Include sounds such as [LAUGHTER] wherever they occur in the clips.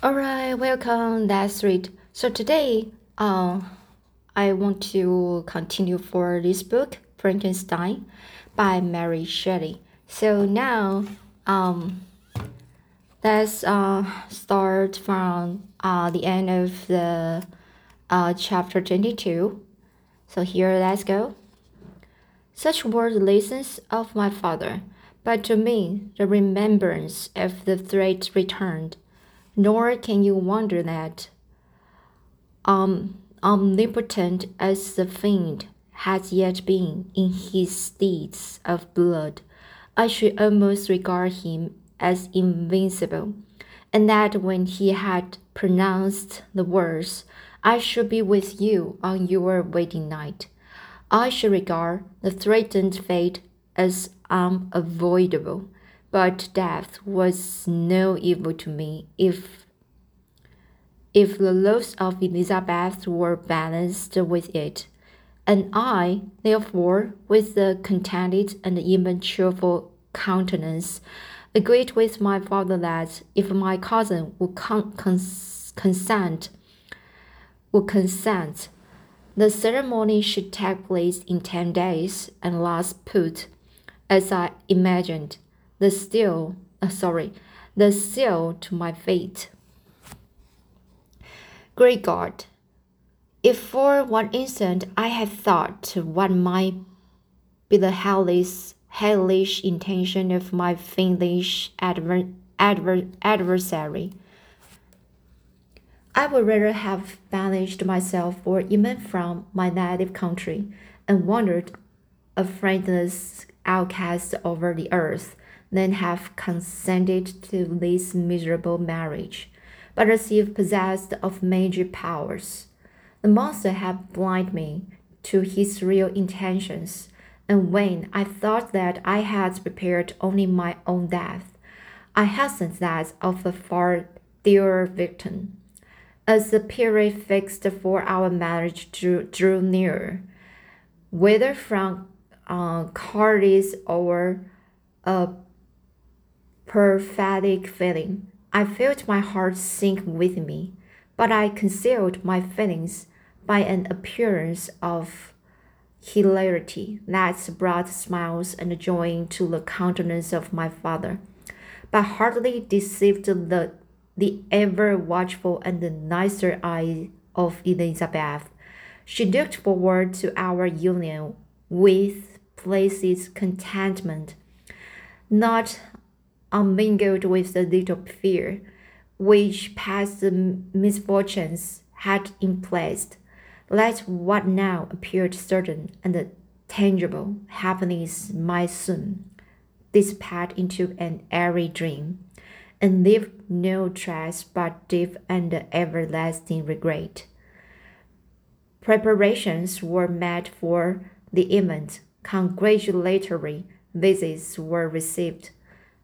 Alright, welcome. That's it. So today, uh, I want to continue for this book, Frankenstein, by Mary Shelley. So now, um, let's uh, start from uh, the end of the uh, chapter 22. So here, let's go. Such were the lessons of my father, but to me the remembrance of the threat returned nor can you wonder that, um, omnipotent as the fiend has yet been in his deeds of blood, I should almost regard him as invincible, and that when he had pronounced the words, I should be with you on your wedding night, I should regard the threatened fate as unavoidable but death was no evil to me. If if the loss of Elizabeth were balanced with it, and I, therefore, with a contented and even cheerful countenance, agreed with my father that if my cousin would con cons consent, would consent, the ceremony should take place in ten days and last put, as I imagined, the seal, uh, sorry, the seal to my fate. Great God, if for one instant I had thought what might be the hellish, hellish intention of my fiendish adver adver adversary, I would rather have banished myself or even from my native country and wandered a friendless outcast over the earth than have consented to this miserable marriage, but as if possessed of magic powers. The monster had blinded me to his real intentions, and when I thought that I had prepared only my own death, I hastened that of a far dearer victim. As the period fixed for our marriage drew, drew nearer, whether from uh, Cardis or a prophetic feeling. I felt my heart sink within me, but I concealed my feelings by an appearance of hilarity that brought smiles and joy to the countenance of my father, but hardly deceived the, the ever watchful and the nicer eye of Elizabeth. She looked forward to our union with placid contentment, not unmingled with the little fear which past misfortunes had impressed. Let what now appeared certain and tangible happiness might soon dissipate into an airy dream, and leave no trace but deep and everlasting regret. Preparations were made for the event, congratulatory visits were received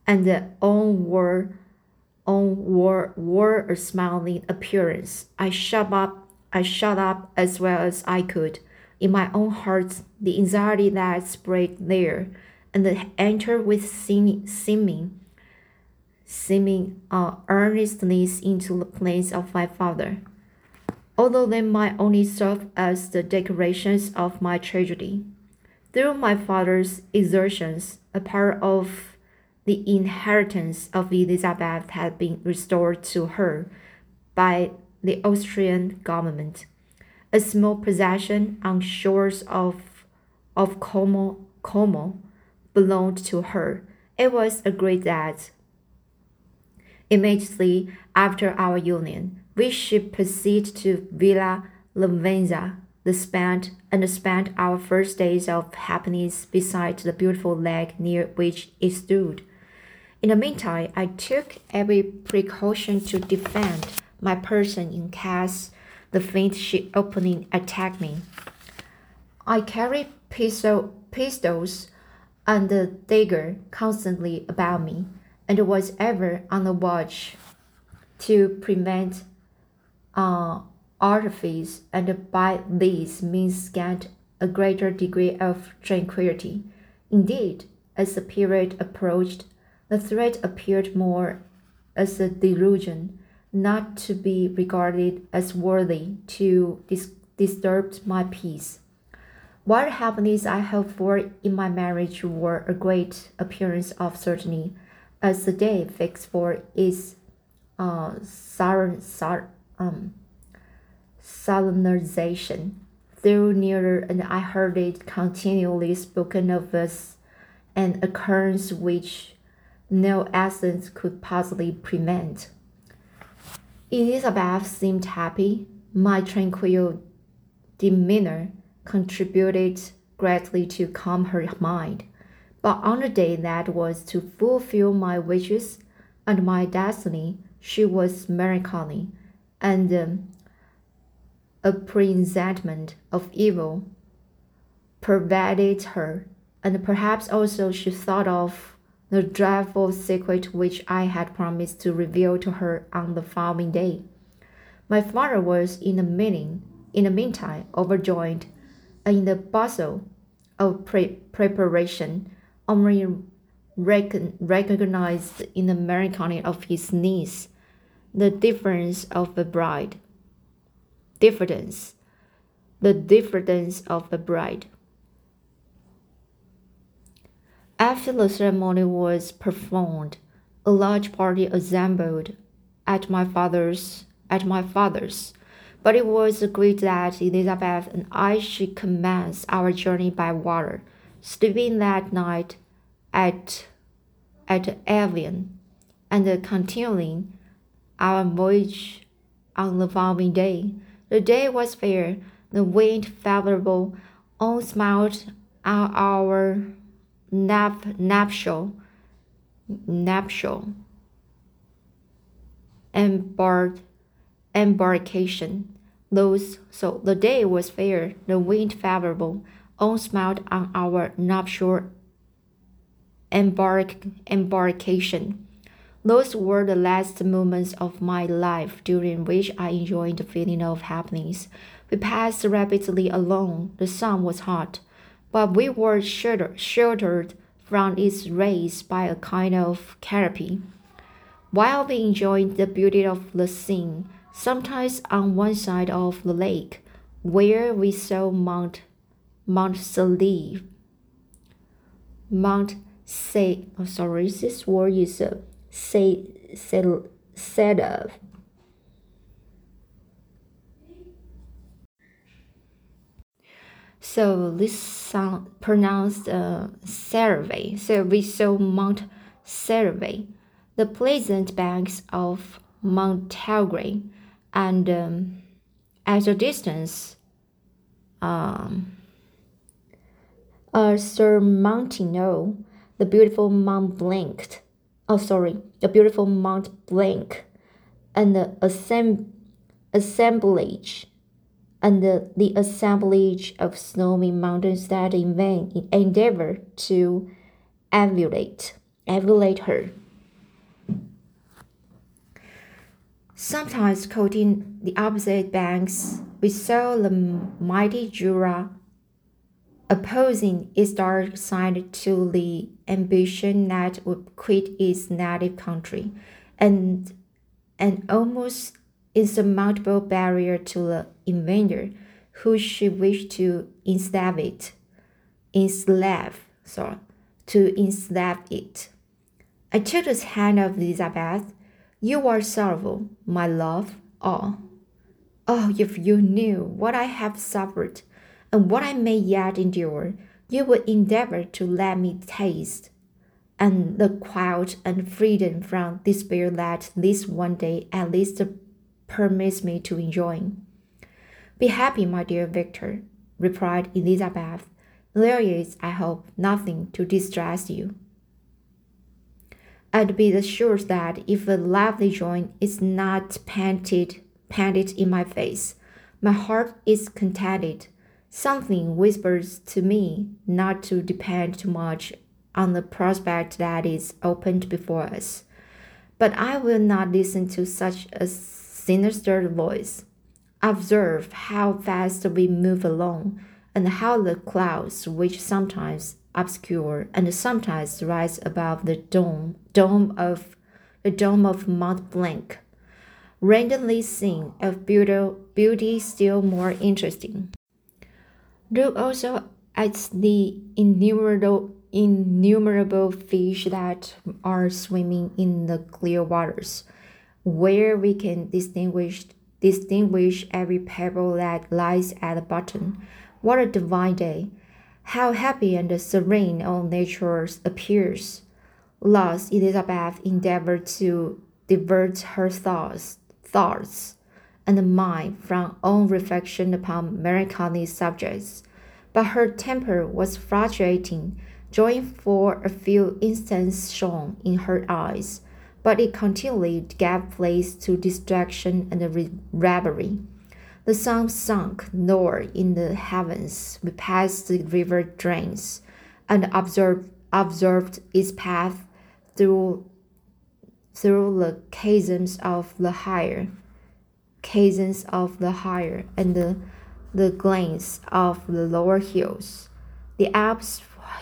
and the own wore, own wore, smiling appearance. I shut up, I shut up as well as I could. In my own heart, the anxiety that spread there, and the entered with seeming, seeming, seeming uh, earnestness into the plans of my father. Although they might only serve as the decorations of my tragedy. Through my father's exertions, a part of the inheritance of Elizabeth had been restored to her by the Austrian government. A small possession on shores of, of Como, Como belonged to her. It was agreed that immediately after our union, we should proceed to Villa Lavenza, the spent and spent our first days of happiness beside the beautiful lake near which it stood. In the meantime, I took every precaution to defend my person in case the faint should opening attack me. I carried pistol, pistols and a dagger constantly about me, and was ever on the watch to prevent uh, artifice and by these means gained a greater degree of tranquility. Indeed, as the period approached, the threat appeared more as a delusion not to be regarded as worthy to dis- disturb my peace. What happiness I hope for in my marriage were a great appearance of certainty, as the day fixed for its uh, um, solemnization drew nearer, and I heard it continually spoken of as an occurrence which no essence could possibly prevent. Elizabeth seemed happy. My tranquil demeanor contributed greatly to calm her mind. But on the day that was to fulfill my wishes and my destiny, she was melancholy, and um, a presentiment of evil pervaded her, and perhaps also she thought of the dreadful secret which I had promised to reveal to her on the following day. My father was in the meeting, in the meantime, overjoyed in the bustle of pre- preparation, only recon- recognized in the melancholy of his niece the difference of the bride. Diffidence, the diffidence of the bride. After the ceremony was performed, a large party assembled at my father's at my father's but it was agreed that Elizabeth and I should commence our journey by water, sleeping that night at at Evian, and continuing our voyage on the following day. The day was fair, the wind favorable, all smiled on our nap nuptial nuptial embark, embarkation. Those, so the day was fair, the wind favorable, all smiled on our nuptial embark, embarkation. Those were the last moments of my life during which I enjoyed the feeling of happiness. We passed rapidly along. The sun was hot, but we were sheltered, from its rays by a kind of canopy. While we enjoyed the beauty of the scene, sometimes on one side of the lake, where we saw Mount Mount Saleve. Mount Say oh sorry, this word is uh, say said of. So this sound pronounced uh, Cerve. So we saw Mount Survey, the pleasant banks of Mount Telgre and um, at a distance, um, uh, surmounting the beautiful Mount Blanc. Oh, sorry, the beautiful Mount Blanc, and the assemb- assemblage, and the, the assemblage of snowy mountains that in vain endeavor to emulate, emulate her. Sometimes coating the opposite banks, we saw the mighty Jura opposing its dark side to the ambition that would quit its native country, and an almost insurmountable barrier to the invader who should wish to enslave it, enslave, sorry, to enslave it. I took the hand of Elizabeth you are sorrowful, my love. Oh, oh, if you knew what I have suffered and what I may yet endure, you would endeavor to let me taste and the quiet and freedom from despair that this one day at least permits me to enjoy. Be happy, my dear Victor, replied Elizabeth. There is, I hope, nothing to distress you. I'd be assured that if a lovely joy is not painted, painted in my face, my heart is contented. Something whispers to me not to depend too much on the prospect that is opened before us. But I will not listen to such a sinister voice. Observe how fast we move along, and how the clouds, which sometimes obscure and sometimes rise above the dome dome of the dome of Mont Blanc randomly seen of beauty, beauty still more interesting. Look also at the innumerable innumerable fish that are swimming in the clear waters, where we can distinguish distinguish every pebble that lies at the bottom. What a divine day! How happy and serene all nature appears. Lost, Elizabeth endeavored to divert her thoughts, thoughts and mind from all reflection upon melancholy subjects, but her temper was fluctuating Joy for a few instants shone in her eyes, but it continually gave place to distraction and reverie. The sun sunk lower in the heavens. We passed the river Drance and observed, observed its path through, through the chasms of the higher, chasms of the higher, and the, the glens of the lower hills. The Alps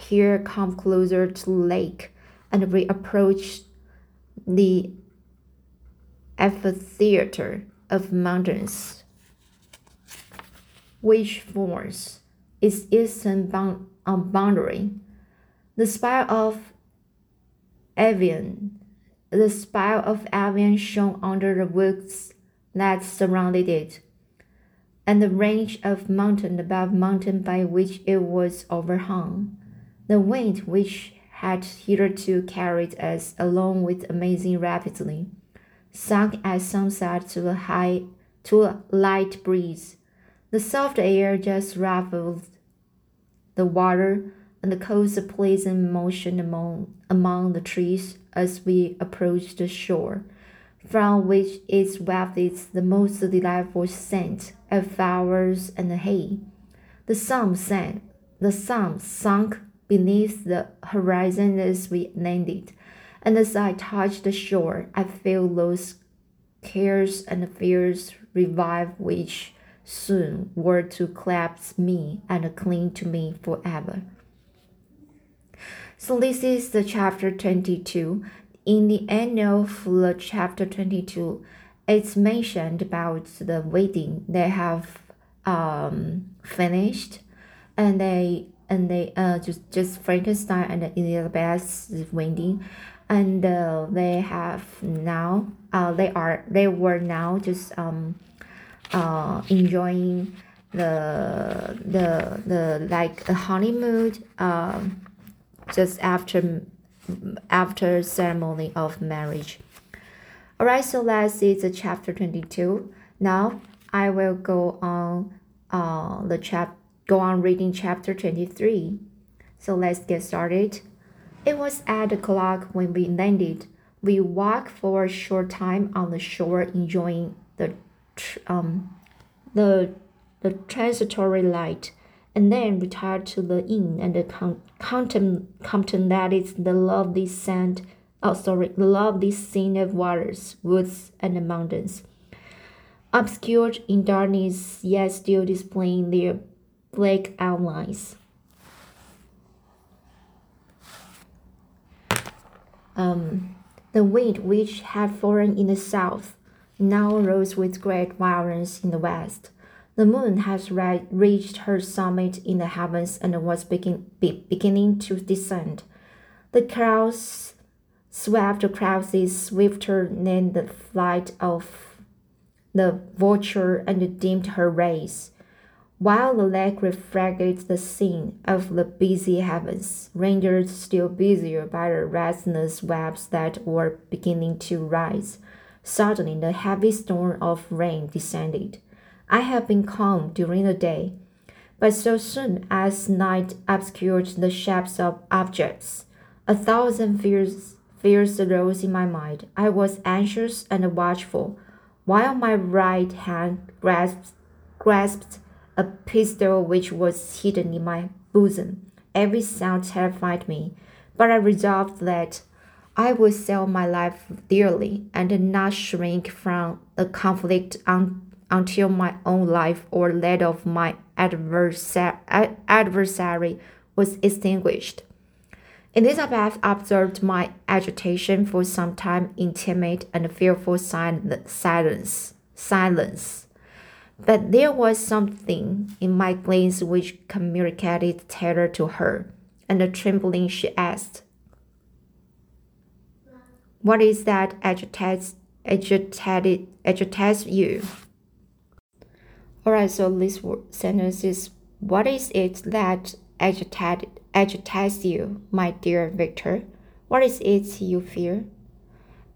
here come closer to the lake and we approach the amphitheater of mountains, which forms its eastern bound uh, boundary. The spire of Evian, the spire of Evian shone under the woods that surrounded it, and the range of mountain above mountain by which it was overhung. The wind, which had hitherto carried us along with amazing rapidly, sunk at sunset to a high to a light breeze. The soft air just ruffled the water and caused a pleasant motion among among the trees as we approached the shore, from which it wafted the most delightful scent of flowers and hay. The sun sank. The sun sunk beneath the horizon as we landed, and as I touched the shore, I felt those cares and fears revive which soon were to clasp me and cling to me forever. So this is the chapter 22. In the end of the chapter 22, it's mentioned about the wedding they have um, finished and they and they uh just just Frankenstein and Elizabeth wedding, and uh, they have now uh they are they were now just um uh enjoying the the the like a honeymoon um just after after ceremony of marriage. Alright, so let's see the chapter 22. Now I will go on uh, the chapter go on reading chapter 23. So let's get started. It was at the clock when we landed. We walked for a short time on the shore, enjoying the um, the the transitory light, and then retired to the inn and the con- contem- contemplated the lovely sand. Oh, sorry, the lovely scene of waters, woods, and mountains, obscured in darkness, yet still displaying their black outlines. Um, the wind, which had fallen in the south, now rose with great violence in the west. The moon had reached her summit in the heavens and was begin, be, beginning to descend. The clouds swept across it swifter than the flight of the vulture and dimmed her rays. While the lake reflected the scene of the busy heavens, rendered still busier by the restless webs that were beginning to rise, suddenly the heavy storm of rain descended. I had been calm during the day, but so soon as night obscured the shapes of objects, a thousand fears, fears arose in my mind. I was anxious and watchful, while my right hand grasped, grasped a pistol which was hidden in my bosom. Every sound terrified me, but I resolved that I would sell my life dearly and not shrink from the conflict un until my own life or that of my adversary was extinguished. Elizabeth observed my agitation for some time in timid and fearful silence. Silence. But there was something in my glance which communicated terror to her, and trembling she asked, What is that agitates agitated agitates you? Alright, so this sentence is what is it that agitated agitates you, my dear Victor? What is it you fear?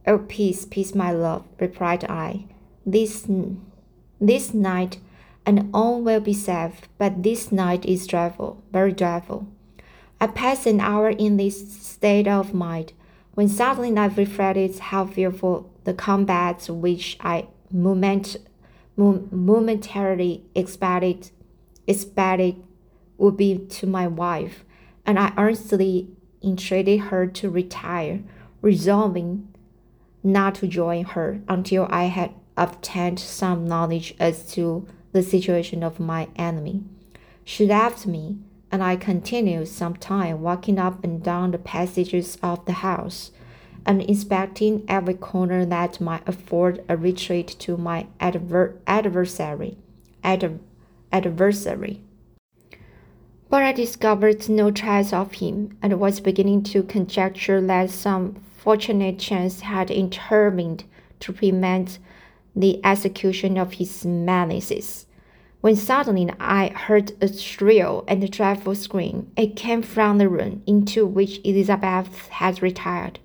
Oh, peace, peace, my love, replied I. This this night and all will be safe, but this night is dreadful, very dreadful. I passed an hour in this state of mind, when suddenly I reflected how fearful the combat which I moment, momentarily expected, expected would be to my wife, and I earnestly entreated her to retire, resolving not to join her until I had obtained some knowledge as to the situation of my enemy. She left me, and I continued some time walking up and down the passages of the house, and inspecting every corner that might afford a retreat to my adver adversary. Adver adversary. But I discovered no trace of him, and was beginning to conjecture that some fortunate chance had intervened to prevent the execution of his malices. When suddenly I heard a shrill and dreadful scream. It came from the room into which Elizabeth had retired.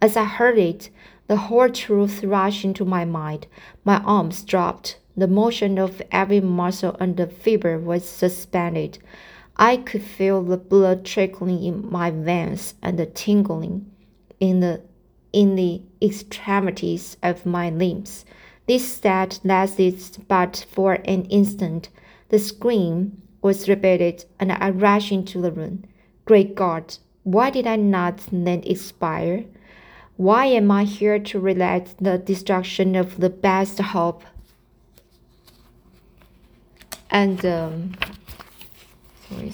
As I heard it, the whole truth rushed into my mind. My arms dropped. The motion of every muscle under fever was suspended. I could feel the blood trickling in my veins and the tingling in the in the extremities of my limbs. This state lasted but for an instant. The scream was repeated, and I rushed into the room. Great God, why did I not then expire? Why am I here to relate the destruction of the best hope? And um, sorry.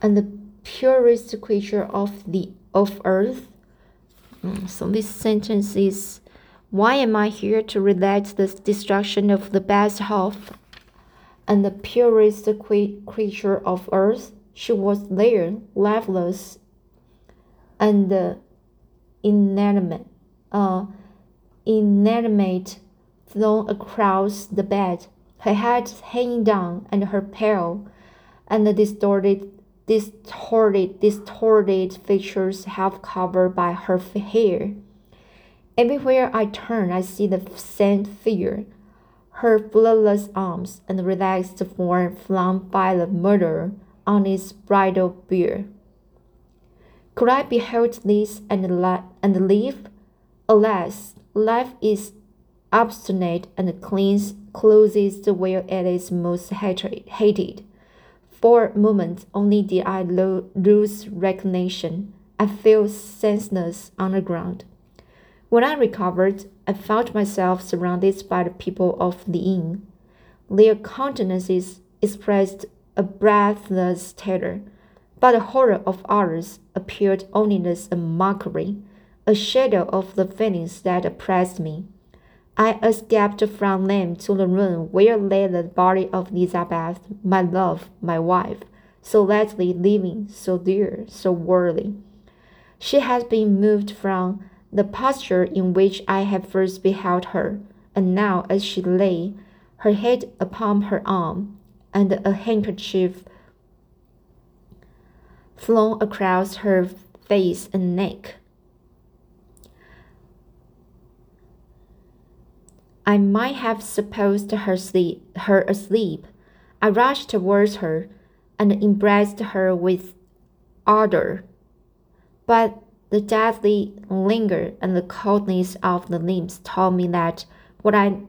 And the purest creature of the of earth so this sentence is Why am I here to relate the destruction of the best half and the purest creature of earth? She was there, lifeless and uh, inanimate, uh, inanimate, thrown across the bed, her head hanging down and her pale and the distorted distorted, distorted features half covered by her hair. Everywhere I turn, I see the same figure, her bloodless arms and relaxed form flung by the murderer on its bridal bier. Could I behold this and, and live? Alas, life is obstinate and clings closest where it is most hated. For a moment only did I lo lose recognition. I fell senseless on the ground. When I recovered, I found myself surrounded by the people of the inn. Their countenances expressed a breathless terror, but the horror of others appeared only as a mockery, a shadow of the feelings that oppressed me. I escaped from them to the room where lay the body of Elizabeth, my love, my wife, so lately living, so dear, so worthy. She has been moved from the posture in which I had first beheld her, and now as she lay, her head upon her arm, and a handkerchief flung across her face and neck. I might have supposed her sleep, her asleep. I rushed towards her and embraced her with ardor. But the deadly languor and the coldness of the limbs told me that what I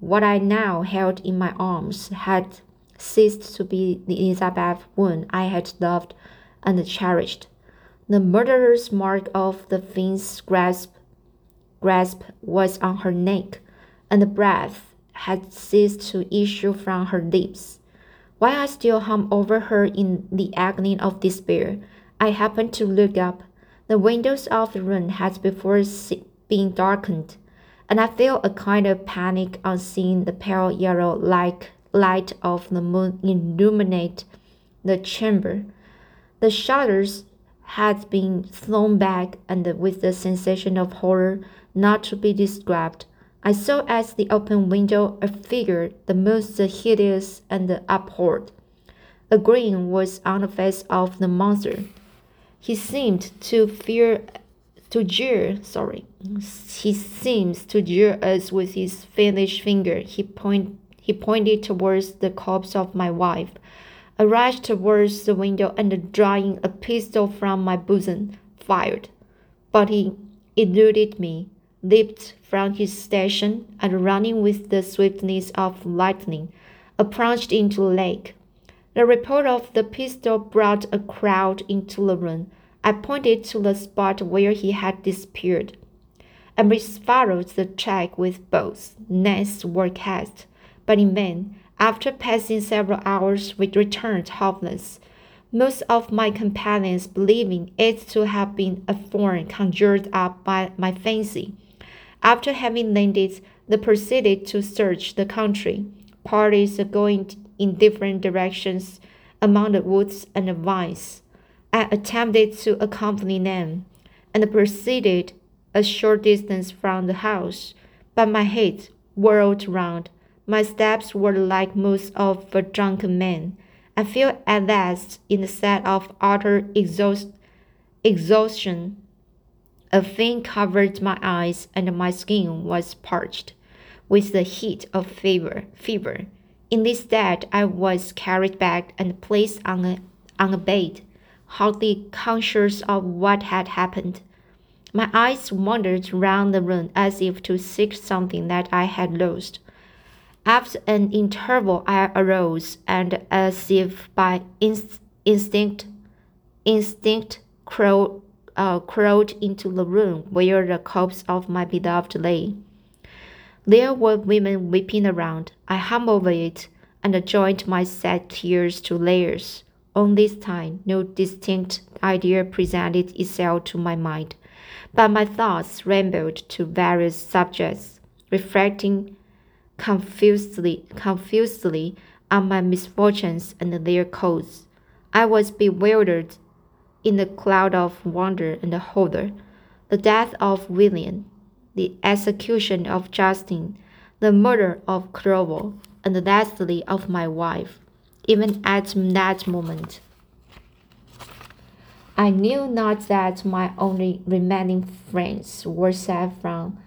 what I now held in my arms had ceased to be the Elizabeth woman I had loved and cherished. The murderer's mark of the fiend's grasp grasp was on her neck and the breath had ceased to issue from her lips. While I still hung over her in the agony of despair, I happened to look up. The windows of the room had before been darkened, and I felt a kind of panic on seeing the pale yellow like light of the moon illuminate the chamber. The shutters had been thrown back, and with a sensation of horror not to be described, I saw at the open window a figure the most hideous and abhorred. A grin was on the face of the monster. He seemed to fear to jeer, sorry. He seems to jeer us with his fiendish finger. He point he pointed towards the corpse of my wife. I rushed towards the window and drawing a pistol from my bosom, fired. But he eluded me leaped from his station, and running with the swiftness of lightning, plunged into the lake. The report of the pistol brought a crowd into the room. I pointed to the spot where he had disappeared, and we followed the track with both. Nets were cast, but in vain. After passing several hours, we returned hopeless most of my companions believing it to have been a form conjured up by my fancy. After having landed, they proceeded to search the country. Parties going in different directions among the woods and the vines. I attempted to accompany them and proceeded a short distance from the house, but my head whirled round. My steps were like most of a drunken man. I felt at last in a state of utter exhaust exhaustion a film covered my eyes, and my skin was parched with the heat of fever. Fever. In this state, I was carried back and placed on a on a bed, hardly conscious of what had happened. My eyes wandered round the room as if to seek something that I had lost. After an interval, I arose, and as if by inst- instinct, instinct crawled uh, crawled into the room where the corpse of my beloved lay. There were women weeping around. I hung over it and joined my sad tears to theirs. On this time, no distinct idea presented itself to my mind, but my thoughts rambled to various subjects, reflecting confusedly, confusedly on my misfortunes and their cause. I was bewildered in the cloud of wonder and horror, the death of William, the execution of Justine, the murder of Clerval, and the lastly of my wife, even at that moment. I knew not that my only remaining friends were saved from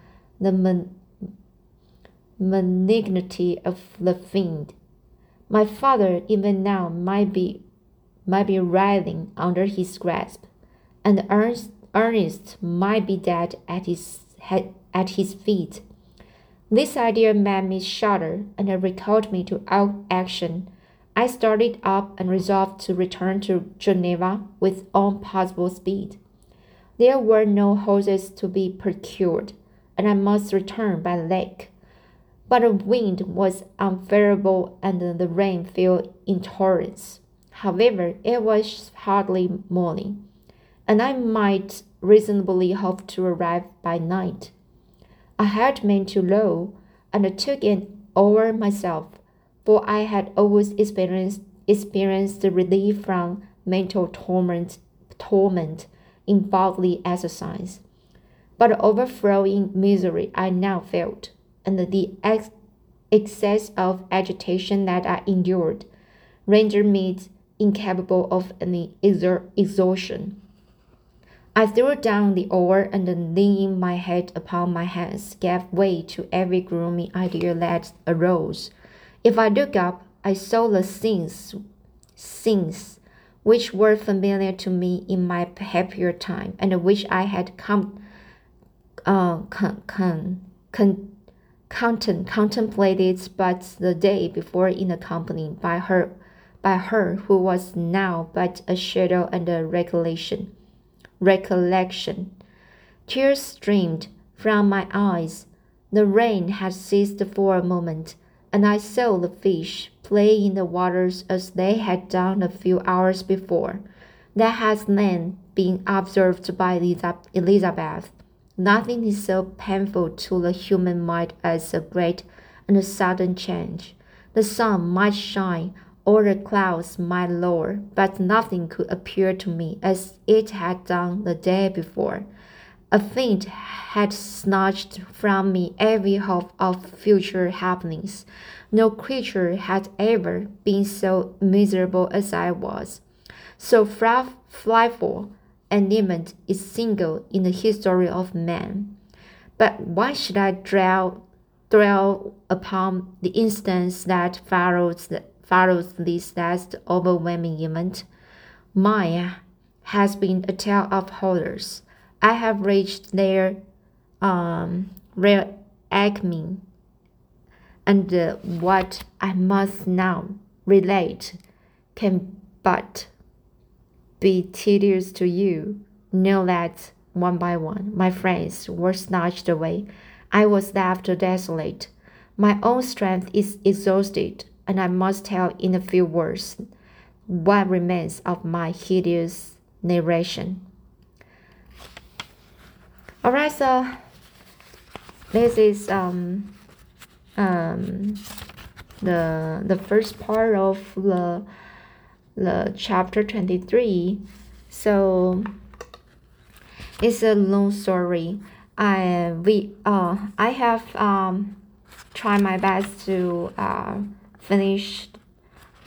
the man malignity of the fiend. My father even now might be might be writhing under his grasp, and Ernest, Ernest might be dead at his, at his feet. This idea made me shudder and recalled me to action. I started up and resolved to return to Geneva with all possible speed. There were no horses to be procured, and I must return by the lake. But the wind was unfavorable and the rain fell in torrents. However, it was hardly morning, and I might reasonably hope to arrive by night. I had meant to row, and took it over myself, for I had always experienced experienced relief from mental torment torment in bodily exercise. But the overflowing misery I now felt, and the ex excess of agitation that I endured rendered me incapable of any exertion. I threw down the oar and leaning my head upon my hands, gave way to every gloomy idea that arose. If I looked up, I saw the scenes, scenes which were familiar to me in my happier time, and which I had come, uh, con, con, con, contemplated but the day before in the company by her by her who was now but a shadow and a recollection. Recollection. Tears streamed from my eyes. The rain had ceased for a moment. and I saw the fish play in the waters as they had done a few hours before. That has then been observed by Elizabeth. Nothing is so painful to the human mind as a great and a sudden change. The sun might shine or the clouds might lower, but nothing could appear to me as it had done the day before. A faint had snatched from me every hope of future happenings. No creature had ever been so miserable as I was. So frightful and event is single in the history of man. But why should I dwell, dwell upon the instance that follows, follows this last overwhelming event? Mine has been a tale of horrors. I have reached their um, real acme, and uh, what I must now relate can but be tedious to you. Know that one by one my friends were snatched away. I was left desolate. My own strength is exhausted, and I must tell in a few words what remains of my hideous narration. All right, so this is um um the the first part of the the chapter 23 so it's a long story i we uh i have um tried my best to uh finish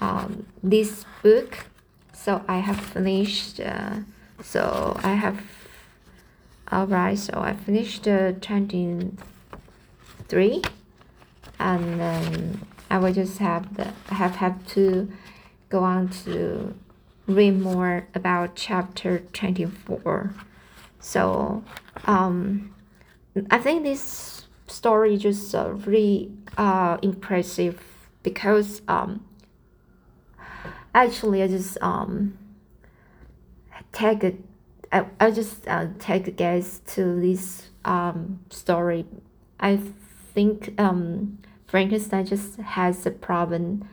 um this book so i have finished uh, so i have Alright, so I finished uh, 23 and then I will just have the have have to go on to read more about chapter 24. So um I think this story just uh, really uh impressive because um actually I just um take it I, just uh, take a guess to this um, story. I think um, Frankenstein just has a problem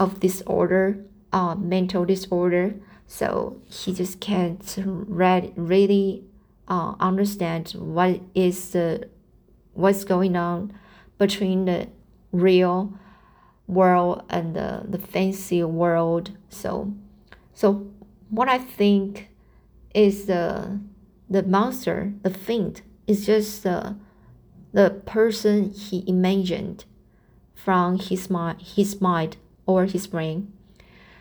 of disorder, uh, mental disorder. So he just can't read, really uh, understand what is the what's going on between the real world and the, the fancy world. So so what I think is the the monster, the fiend, is just the the person he imagined from his mind, his mind or his brain.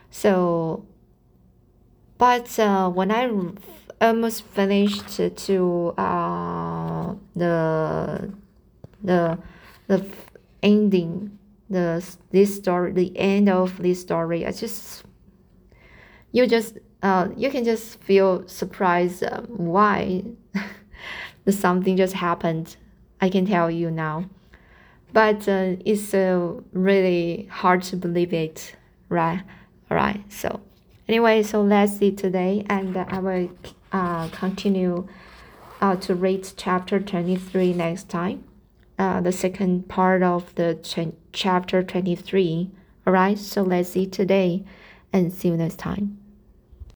So, but uh, when I almost finished to uh, the the the ending the this story the end of this story, I just you just uh, you can just feel surprised um, why [LAUGHS] something just happened. I can tell you now, but uh, it's uh, really hard to believe it, right? All right. So anyway, so let's see today, and I will uh, continue uh, to read chapter twenty three next time. Uh, the second part of the ch- chapter 23 all right so let's see today and see you next time